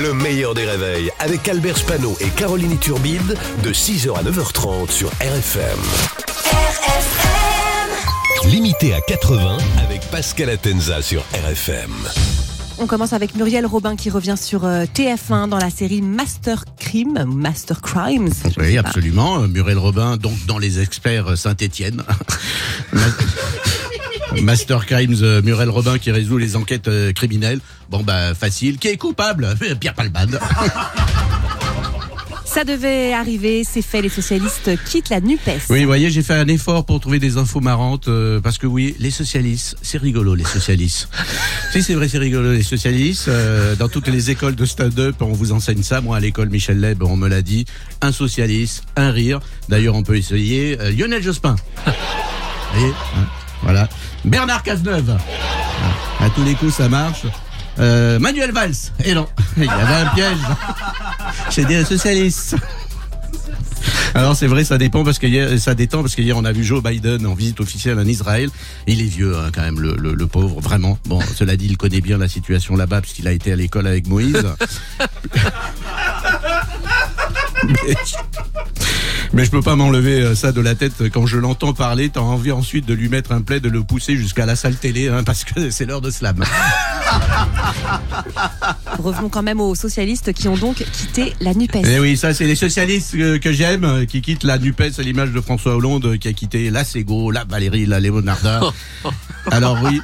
Le meilleur des réveils avec Albert Spano et Caroline Turbide de 6h à 9h30 sur RFM. RFM Limité à 80 avec Pascal Atenza sur RFM. On commence avec Muriel Robin qui revient sur euh, TF1 dans la série Master Crime, Master Crimes. Oui, absolument. Muriel Robin, donc dans les experts Saint-Étienne. Master Crimes, euh, Muriel Robin qui résout les enquêtes euh, criminelles. Bon bah facile. Qui est coupable? Pierre Palman. Ça devait arriver, c'est fait, les socialistes quittent la NUPES. Oui, vous voyez, j'ai fait un effort pour trouver des infos marrantes, euh, parce que oui, les socialistes, c'est rigolo les socialistes. si c'est vrai, c'est rigolo les socialistes. dans toutes les écoles de stand-up, on vous enseigne ça. Moi, à l'école Michel Leb, on me l'a dit. Un socialiste, un rire. D'ailleurs, on peut essayer. Lionel Jospin. vous voyez hein, Voilà. Bernard Cazeneuve. À tous les coups, ça marche. Euh, Manuel Valls. Et non, il y avait un piège. J'ai dit socialiste. Alors c'est vrai, ça dépend parce que hier, ça détend parce qu'hier on a vu Joe Biden en visite officielle en Israël. Il est vieux hein, quand même, le, le, pauvre, vraiment. Bon, cela dit, il connaît bien la situation là-bas puisqu'il a été à l'école avec Moïse. Mais je peux pas m'enlever euh, ça de la tête quand je l'entends parler. T'as envie ensuite de lui mettre un plaid, de le pousser jusqu'à la salle télé, hein, parce que c'est l'heure de slam. Revenons quand même aux socialistes qui ont donc quitté la NUPES. Eh oui, ça c'est les socialistes que, j'aime, euh, qui quittent la NUPES à l'image de François Hollande euh, qui a quitté la Sego, la Valérie, la Léonarda. Alors oui,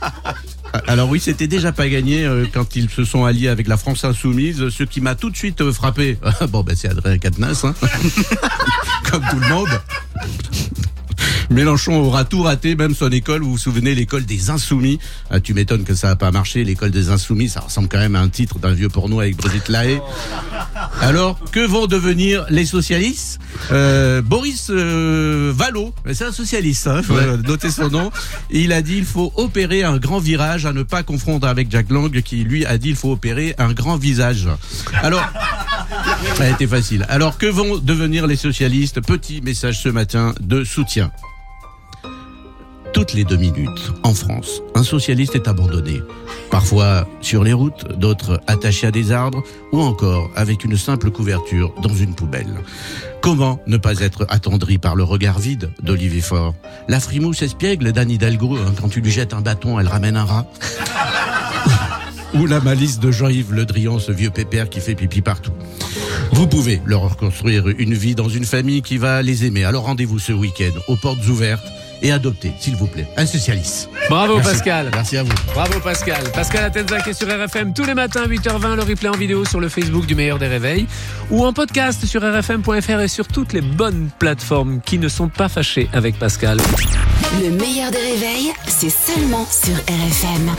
alors oui, c'était déjà pas gagné euh, quand ils se sont alliés avec la France Insoumise. Ce qui m'a tout de suite euh, frappé, bon ben c'est Adrien Quatennens, hein. comme tout le monde. Mélenchon aura tout raté, même son école. Vous vous souvenez, l'école des Insoumis. Ah, tu m'étonnes que ça n'a pas marché. L'école des Insoumis, ça ressemble quand même à un titre d'un vieux porno avec Brigitte Lahaye. Alors, que vont devenir les socialistes? Euh, Boris euh, Vallot, c'est un socialiste, hein, faut noter son nom. Il a dit il faut opérer un grand virage, à ne pas confondre avec Jack Lang, qui lui a dit il faut opérer un grand visage. Alors. Ça a été facile. Alors que vont devenir les socialistes? Petit message ce matin de soutien toutes les deux minutes, en France, un socialiste est abandonné. Parfois sur les routes, d'autres attachés à des arbres, ou encore avec une simple couverture dans une poubelle. Comment ne pas être attendri par le regard vide d'Olivier Faure? La frimousse espiègle d'Anne Hidalgo, hein, quand tu lui jettes un bâton, elle ramène un rat Ou la malice de Jean-Yves Le Drian, ce vieux pépère qui fait pipi partout. Vous pouvez leur reconstruire une vie dans une famille qui va les aimer. Alors rendez-vous ce week-end aux portes ouvertes et adoptez, s'il vous plaît, un socialiste. Bravo Pascal. Merci à vous. Bravo Pascal. Pascal Atenza qui est sur RFM tous les matins 8h20, le replay en vidéo sur le Facebook du meilleur des réveils ou en podcast sur rfm.fr et sur toutes les bonnes plateformes qui ne sont pas fâchées avec Pascal. Le meilleur des réveils, c'est seulement sur RFM.